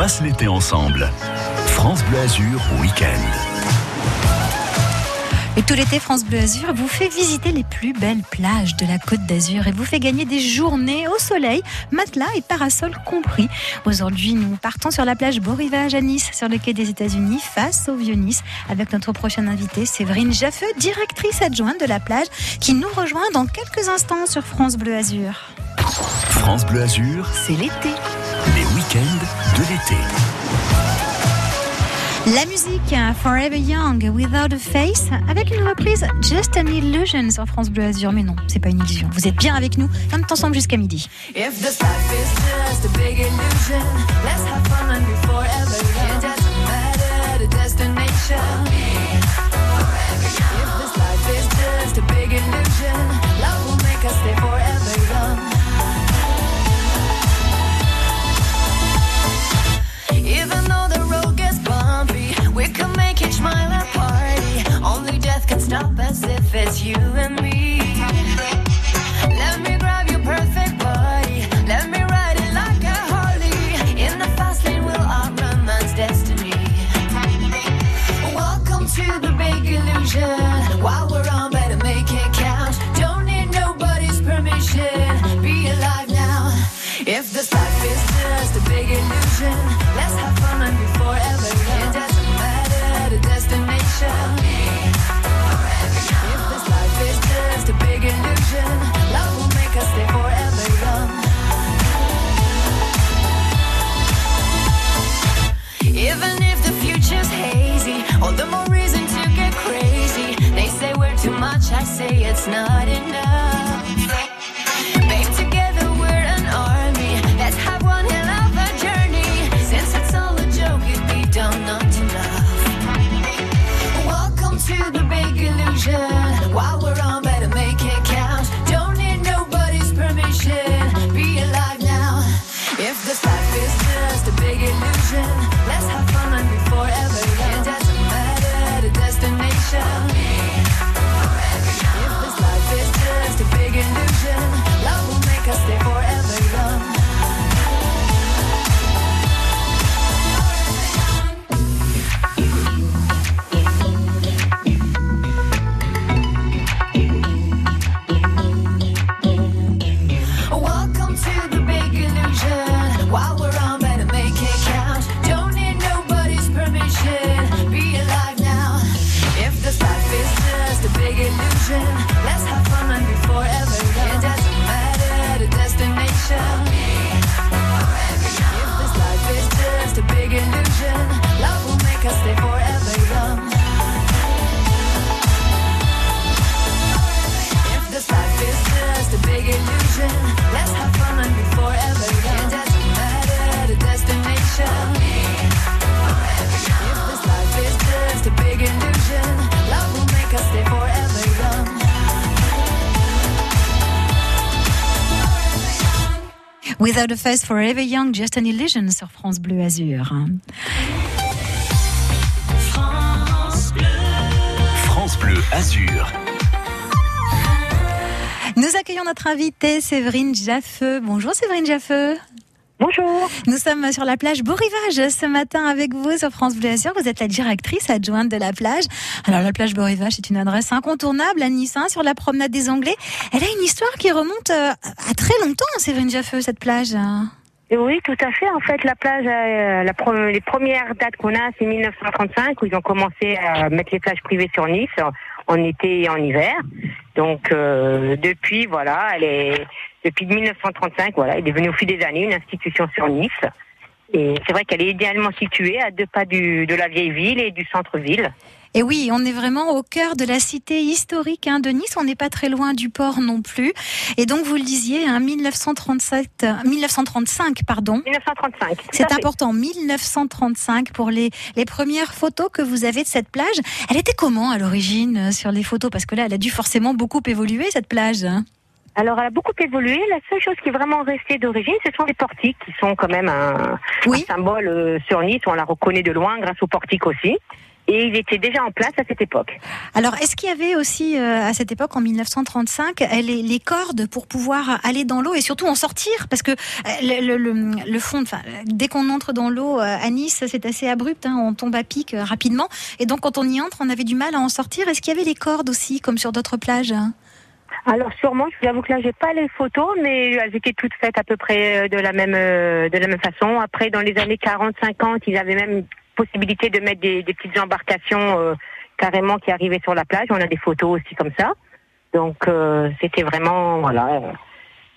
passe l'été ensemble. France Bleu Azur Week-end. Et tout l'été, France Bleu Azur vous fait visiter les plus belles plages de la Côte d'Azur et vous fait gagner des journées au soleil, matelas et parasol compris. Aujourd'hui, nous partons sur la plage Beau Rivage à Nice, sur le quai des États-Unis, face au Vieux-Nice, avec notre prochaine invitée, Séverine Jaffeux, directrice adjointe de la plage, qui nous rejoint dans quelques instants sur France Bleu Azur. France Bleu Azur, C'est l'été. Les week-ends de l'été. La musique Forever Young, Without a Face, avec une reprise Just an Illusion sur France Bleu Azur. Mais non, c'est pas une illusion. Vous êtes bien avec nous, on est ensemble jusqu'à midi. If this life is just a big illusion, let's have fun and be forever young. It doesn't matter the destination. If this life is just a big illusion, love will make us stay forever us if it's you and me. It's not enough. Without a Face Forever Young, Just an Illusion sur France Bleu Azur. France Bleu Azur. Nous accueillons notre invitée Séverine Jaffeux. Bonjour Séverine Jaffeux. Bonjour. Nous sommes sur la plage Beau Rivage ce matin avec vous sur France Bleu Azur. Vous êtes la directrice adjointe de la plage. Alors la plage Beau Rivage est une adresse incontournable à Nice, hein, sur la promenade des Anglais. Elle a une histoire qui remonte euh, à très longtemps, Séverine Jaffeux, cette plage. Et Oui, tout à fait. En fait, la plage, euh, la les premières dates qu'on a, c'est 1935, où ils ont commencé à mettre les plages privées sur Nice, en, été et en hiver. Donc, euh, depuis, voilà, elle est depuis 1935, voilà, elle est devenue au fil des années une institution sur Nice. Et c'est vrai qu'elle est idéalement située à deux pas de la vieille ville et du centre-ville. Et oui, on est vraiment au cœur de la cité historique hein, de Nice. On n'est pas très loin du port non plus. Et donc, vous le disiez, hein, 1937, euh, 1935, pardon. 1935. tout à C'est important, 1935 pour les, les premières photos que vous avez de cette plage. Elle était comment à l'origine euh, sur les photos? Parce que là, elle a dû forcément beaucoup évoluer, cette plage. hein. Alors, elle a beaucoup évolué. La seule chose qui est vraiment restée d'origine, ce sont les portiques, qui sont quand même un, Oui. un symbole euh, sur Nice. On la reconnaît de loin grâce aux portiques aussi. Et il était déjà en place à cette époque. Alors, est-ce qu'il y avait aussi euh, à cette époque, en 1935, euh, les, les cordes pour pouvoir aller dans l'eau et surtout en sortir? Parce que euh, le, le, le, le fond, dès qu'on entre dans l'eau euh, à Nice, c'est assez abrupt, hein, on tombe à pic rapidement. Et donc, quand on y entre, on avait du mal à en sortir. Est-ce qu'il y avait les cordes aussi, comme sur d'autres plages? Alors sûrement, je vous avoue que là j'ai pas les photos, mais elles étaient toutes faites à peu près de la même de la même façon. Après, dans les années 40-50, ils avaient même possibilité de mettre des, des petites embarcations euh, carrément qui arrivaient sur la plage. On a des photos aussi comme ça. Donc euh, c'était vraiment voilà, euh,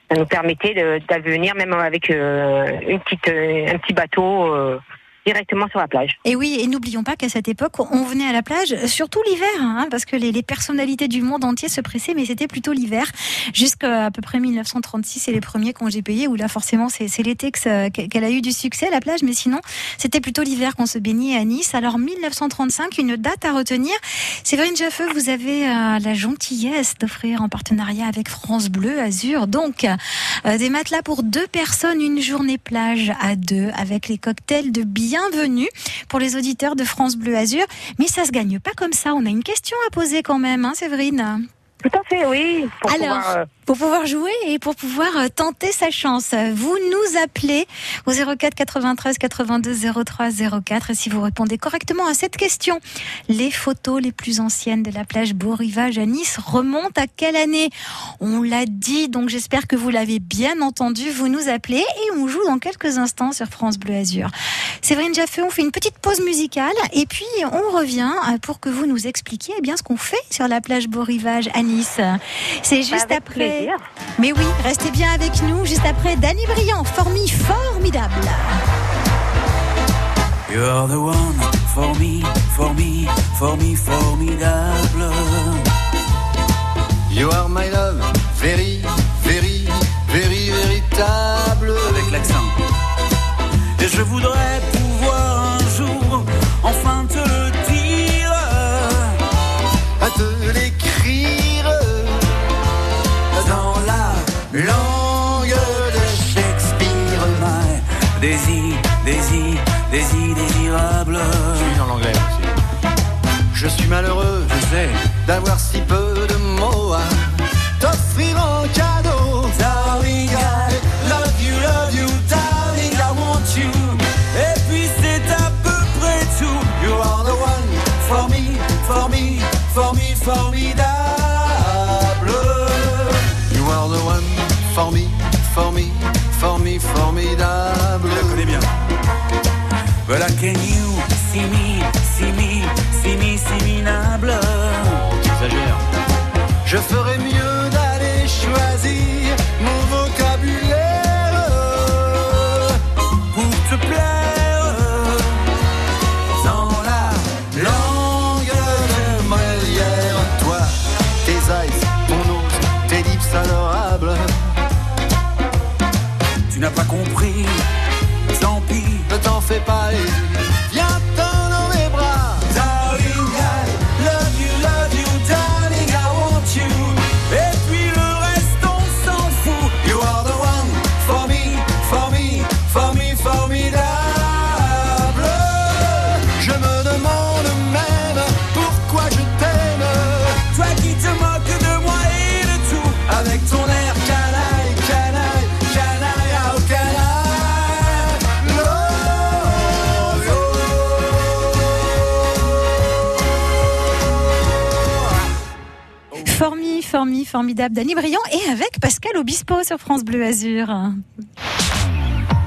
ça nous permettait de, de venir même avec euh, une petite euh, un petit bateau directement sur la plage. Et oui, et n'oublions pas qu'à cette époque, on venait à la plage, surtout l'hiver, hein, parce que les, personnalités du monde entier se pressaient, mais c'était plutôt l'hiver, jusqu'à peu près 1936, c'est les premiers congés payés, où là forcément c'est l'été qu'elle a eu du succès la plage, mais sinon c'était plutôt l'hiver qu'on se baignait à Nice. Alors 1935, une date à retenir. Séverine Jaffeux, vous avez euh, la gentillesse d'offrir en partenariat avec France Bleu Azur, donc euh, des matelas pour deux personnes, une journée plage à deux, avec les cocktails de bienvenue pour les auditeurs de France Bleu Azur. Mais ça se gagne pas comme ça. On a une question à poser quand même, hein, Séverine. Tout à fait, oui. Pour Alors, pouvoir, euh, Pour pouvoir jouer et pour pouvoir euh, tenter sa chance, vous nous appelez au 04 93 82 03 04 et si vous répondez correctement à cette question, les photos les plus anciennes de la plage Beau Rivage à Nice remontent à quelle année? On l'a dit, donc j'espère que vous l'avez bien entendu. Vous nous appelez et on joue dans quelques instants sur France Bleu Azur. Séverine Jaffeux, on fait une petite pause musicale et puis on revient euh, pour que vous nous expliquiez eh bien ce qu'on fait sur la plage Beau Rivage à Nice. C'est juste avec après. Plaisir. Mais oui, restez bien avec nous juste après Danny Briand, formi formidable. You're the one for me, for me, for me, formidable. You are my love, very, very, very véritable. Avec l'accent. Et je voudrais d'avoir si peu de mots à t'offrir en cadeau. darling, love you, love you, darling, I want you. Et puis c'est à peu près tout. You are the one For me, for me, for me, formidable. You are the one for me, for me, for me, formidable. Je la connais bien. But can you see me, Je ferais Formi, formi, formidable Danny Briand et avec Pascal Obispo sur France Bleu Azur.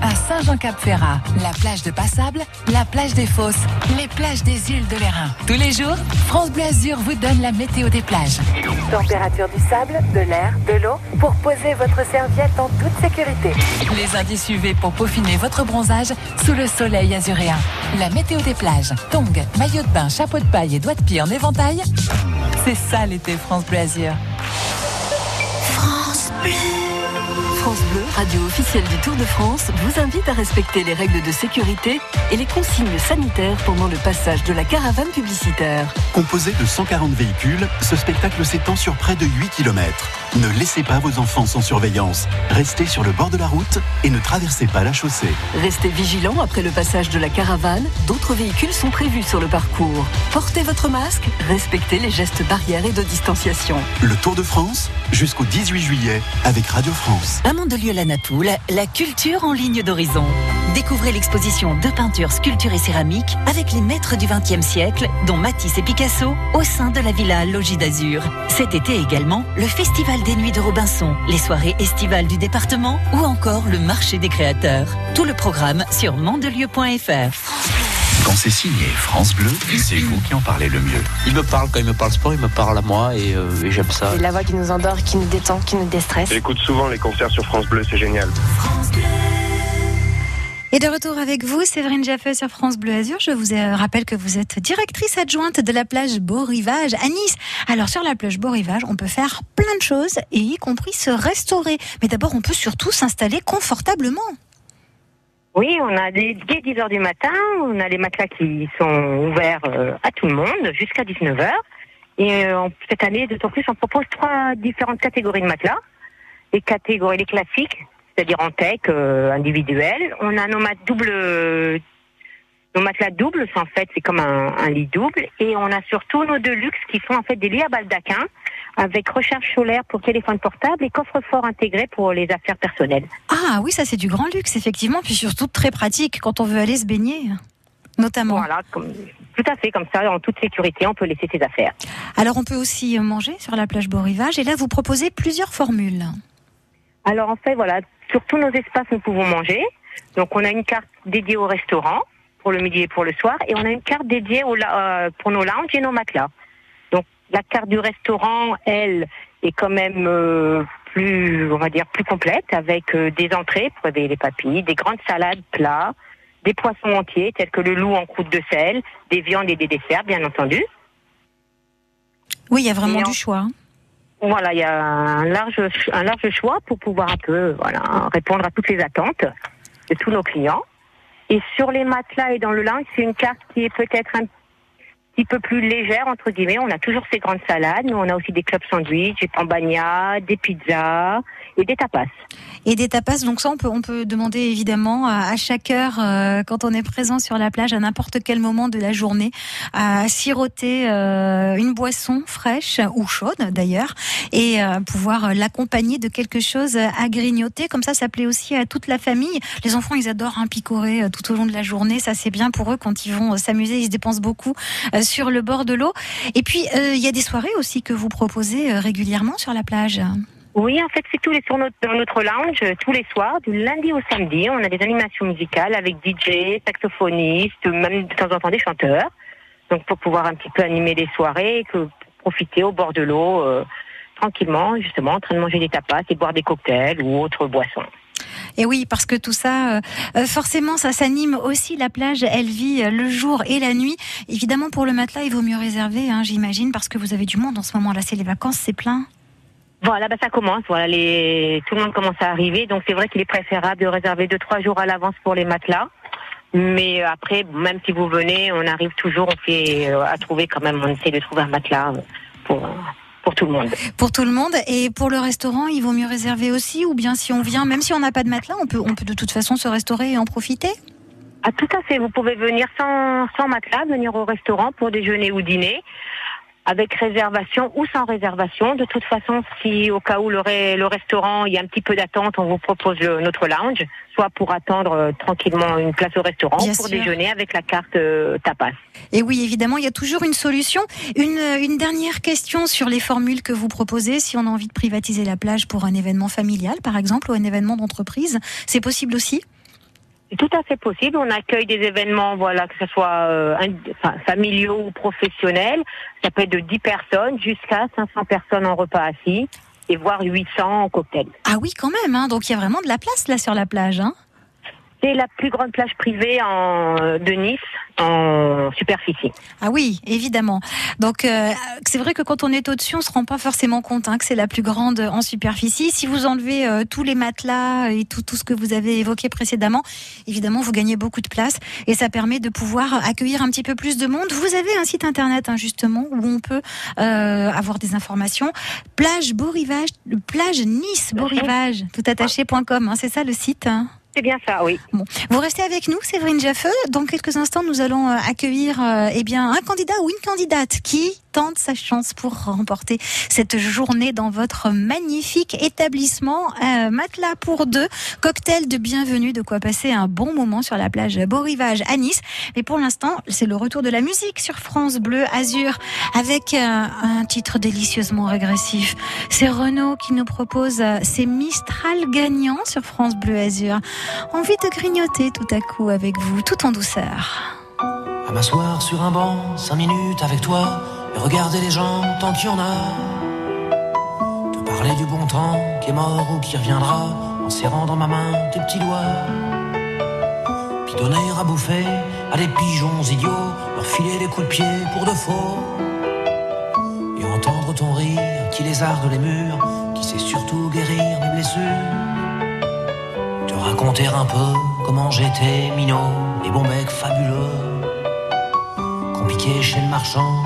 À Saint-Jean-Cap-Ferrat, la plage de Passable, la plage des Fosses, les plages des îles de l'Airain. Tous les jours, France Bleu Azur vous donne la météo des plages. Température du sable, de l'air, de l'eau pour poser votre serviette en toute sécurité. Les indices UV pour peaufiner votre bronzage sous le soleil azuréen. La météo des plages, tongs, maillot de bain, chapeau de paille et doigts de pied en éventail. C'est ça l'été France Bleu Azur. France Bleu. France Bleu, radio officielle du Tour de France, vous invite à respecter les règles de sécurité et les consignes sanitaires pendant le passage de la caravane publicitaire. Composé de 140 véhicules, ce spectacle s'étend sur près de 8 km. Ne laissez pas vos enfants sans surveillance. Restez sur le bord de la route et ne traversez pas la chaussée. Restez vigilants après le passage de la caravane. D'autres véhicules sont prévus sur le parcours. Portez votre masque, respectez les gestes barrières et de distanciation. Le Tour de France jusqu'au 18 juillet avec Radio France. Mandelieu-la-Napoule, la culture en ligne d'horizon. Découvrez l'exposition de peinture, sculpture et céramique avec les maîtres du XXe siècle, dont Matisse et Picasso, au sein de la Villa Logis d'Azur. Cet été également, le Festival des Nuits de Robinson, les soirées estivales du département ou encore le marché des créateurs. Tout le programme sur mandelieu.fr. Quand c'est signé France Bleu, c'est vous qui en parlez le mieux. Il me parle quand il me parle sport, il me parle à moi et, euh, et j'aime ça. C'est la voix qui nous endort, qui nous détend, qui nous déstresse. J'écoute souvent les concerts sur France Bleu, c'est génial. Et de retour avec vous, Séverine Jaffé sur France Bleu Azur. Je vous euh, rappelle que vous êtes directrice adjointe de la plage Beau Rivage à Nice. Alors sur la plage Beau Rivage, on peut faire plein de choses et y compris se restaurer. Mais d'abord, on peut surtout s'installer confortablement. Oui, on a des, dès 10 heures du matin, on a les matelas qui sont ouverts euh, à tout le monde jusqu'à 19 heures. Et euh, cette année, d'autant plus, on propose trois différentes catégories de matelas. Les catégories, les classiques, c'est-à-dire en tech, euh, individuel. On a nos mat double, nos matelas doubles, en fait, c'est comme un, un lit double. Et on a surtout nos deux luxe qui sont en fait des lits à baldaquin avec recharge solaire pour téléphone portable et coffre-fort intégré pour les affaires personnelles. Ah oui, ça c'est du grand luxe, effectivement, puis surtout très pratique quand on veut aller se baigner, notamment. Voilà, comme- tout à fait, comme ça, en toute sécurité, on peut laisser ses affaires. Alors on peut aussi manger sur la plage Beau Rivage et là vous proposez plusieurs formules. Alors en fait, voilà, sur tous nos espaces, nous pouvons manger. Donc on a une carte dédiée au restaurant pour le midi et pour le soir, et on a une carte dédiée au, euh, pour nos lounges et nos matelas. La carte du restaurant, elle, est quand même euh, plus, on va dire, plus complète, avec euh, des entrées pour les papilles, des grandes salades, plats, des poissons entiers tels que le loup en croûte de sel, des viandes et des desserts, bien entendu. Oui, il y a vraiment Et en- du choix. hein. Voilà, il y a un large, un large choix pour pouvoir un peu voilà, répondre à toutes les attentes de tous nos clients. Et sur les matelas et dans le linge, c'est une carte qui est peut-être un petit peu plus légère, entre guillemets. On a toujours ces grandes salades, mais on a aussi des clubs sandwich, des pambagnas, des pizzas et des tapas. Et des tapas, donc ça on peut, on peut demander évidemment à, chaque heure euh, quand on est présent sur la plage à n'importe quel moment de la journée à siroter euh, une boisson fraîche ou chaude d'ailleurs et euh, pouvoir l'accompagner de quelque chose à grignoter. Comme ça, ça plaît aussi à toute la famille. Les enfants, ils adorent un picorer euh, tout au long de la journée. Ça, c'est bien pour eux quand ils vont euh, s'amuser. Ils se dépensent beaucoup euh, sur le bord de l'eau. Et puis, euh, il y a des soirées aussi que vous proposez euh, régulièrement sur la plage. Oui, en fait, c'est tous les sur notre, dans notre lounge, tous les soirs, du lundi au samedi. On a des animations musicales avec DJ, saxophoniste, même de temps en temps des chanteurs. Donc, pour pouvoir un petit peu animer les soirées, et que profiter au bord de l'eau, euh, tranquillement, justement, en train de manger des tapas et boire des cocktails ou autres boissons. Et oui, parce que tout ça, euh, euh, forcément, ça s'anime aussi. La plage, elle vit euh, le jour et la nuit. Évidemment, pour le matelas, il vaut mieux réserver, hein, j'imagine, parce que vous avez du monde en ce moment-là. C'est les vacances, c'est plein. Voilà, bah, ça commence. Voilà, tout le monde commence à arriver. Donc, c'est vrai qu'il est préférable de réserver deux, trois jours à l'avance pour les matelas. Mais après, même si vous venez, on arrive toujours, on fait à trouver quand même, on essaie de trouver un matelas pour, pour tout le monde. Pour tout le monde. Et pour le restaurant, il vaut mieux réserver aussi. Ou bien si on vient, même si on n'a pas de matelas, on peut, on peut de toute façon se restaurer et en profiter? Ah, tout à fait. Vous pouvez venir sans, sans matelas, venir au restaurant pour déjeuner ou dîner, avec réservation ou sans réservation. De toute façon, si au cas où le, re- le restaurant, il y a un petit peu d'attente, on vous propose le- notre lounge, soit pour attendre euh, tranquillement une place au restaurant, Bien pour sûr. déjeuner avec la carte euh, tapas. Et oui, évidemment, il y a toujours une solution. Une, une dernière question sur les formules que vous proposez. Si on a envie de privatiser la plage pour un événement familial, par exemple, ou un événement d'entreprise, c'est possible aussi? Tout à fait possible. On accueille des événements, voilà, que ce soit euh, familiaux ou professionnels. Ça peut être de 10 personnes jusqu'à 500 personnes en repas assis et voire 800 en cocktail. Ah oui, quand même. Hein. Donc il y a vraiment de la place là sur la plage. Hein. C'est la plus grande plage privée en, de Nice en superficie. Ah oui, évidemment. Donc euh, c'est vrai que quand on est au-dessus, on se rend pas forcément compte hein, que c'est la plus grande en superficie. Si vous enlevez euh, tous les matelas et tout, tout ce que vous avez évoqué précédemment, évidemment, vous gagnez beaucoup de place et ça permet de pouvoir accueillir un petit peu plus de monde. Vous avez un site internet hein, justement où on peut euh, avoir des informations. Plage Beau Rivage, plage Nice Beau Rivage, toutattaché.com, hein, c'est ça le site hein? C'est bien ça, oui. Bon, vous restez avec nous, Séverine Jaffeux. Dans quelques instants, nous allons euh, accueillir euh, eh bien un candidat ou une candidate qui tente sa chance pour remporter cette journée dans votre magnifique établissement. Euh, matelas pour deux, cocktail de bienvenue, de quoi passer un bon moment sur la plage Beau Rivage à Nice. Mais pour l'instant, c'est le retour de la musique sur France Bleu Azur avec euh, un titre délicieusement régressif. C'est Renaud qui nous propose euh, ces Mistral gagnants sur France Bleu Azur. Envie de grignoter tout à coup avec vous, tout en douceur. À m'asseoir sur un banc, cinq minutes avec toi, regarder les gens tant qu'il y en a. Te parler du bon temps qui est mort ou qui reviendra, en serrant dans ma main tes petits doigts. Puis donner à bouffer à des pigeons idiots, leur filer des coups de pied pour de faux. Et entendre ton rire qui lézarde les murs, qui sait surtout guérir mes blessures. Te raconter un peu comment j'étais minot, et bon mec fabuleux. Compliqué chez le marchand,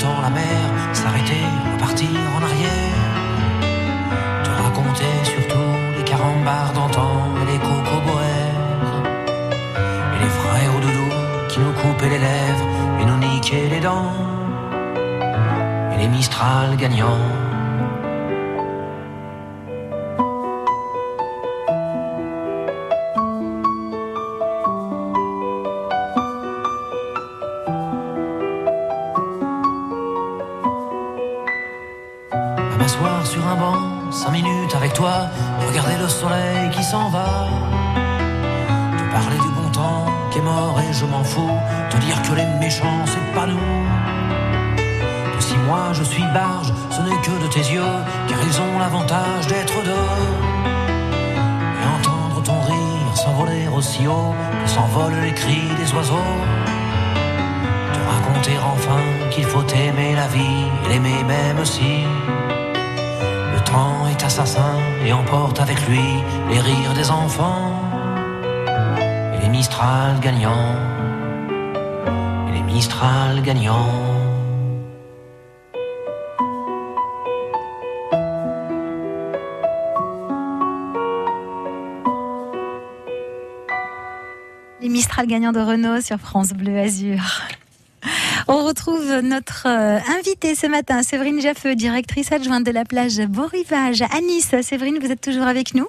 entend la mer s'arrêter, repartir en arrière. Te raconter surtout les carambars d'antan et les cocoboères et les frères doudou qui nous coupaient les lèvres et nous niquaient les dents et les Mistral gagnants. Tes yeux, car ils ont l'avantage d'être deux. Et entendre ton rire s'envoler aussi haut que s'envolent les cris des oiseaux. Te raconter enfin qu'il faut aimer la vie et l'aimer même si. Le temps est assassin et emporte avec lui les rires des enfants et les Mistral gagnants et les Mistral gagnants. Les Mistral gagnants de Renault sur France Bleu Azur. On retrouve notre euh, invitée ce matin, Séverine Jaffeux, directrice adjointe de la plage Beau Rivage à Nice. Séverine, vous êtes toujours avec nous?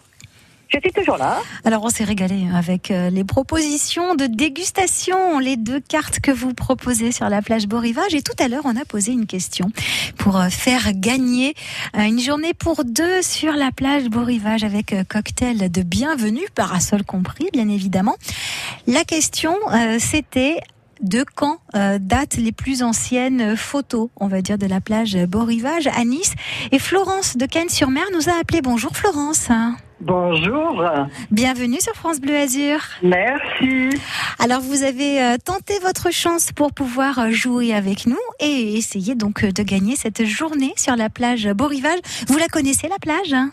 Je suis toujours là. Alors on s'est régalé avec euh, les propositions de dégustation, les deux cartes que vous proposez sur la plage Beau Rivage. Et tout à l'heure, on a posé une question pour euh, faire gagner euh, une journée pour deux sur la plage Beau Rivage avec cocktail de bienvenue, parasol compris, bien évidemment. La question, c'était de quand euh, datent les plus anciennes photos, on va dire, de la plage Beau Rivage à Nice. Et Florence de Cannes-sur-Mer nous a appelé. Bonjour Florence. Bonjour. Bienvenue sur France Bleu Azur. Merci. Alors vous avez euh, tenté votre chance pour pouvoir euh, jouer avec nous et essayer donc euh, de gagner cette journée sur la plage Beau Rivage. Vous la connaissez la plage hein?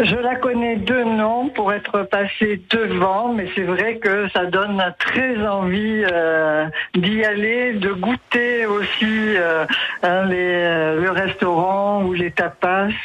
Je la connais de nom pour être passée devant, mais c'est vrai que ça donne très envie euh, d'y aller, de goûter aussi euh, hein, les, le restaurant ou les tapas.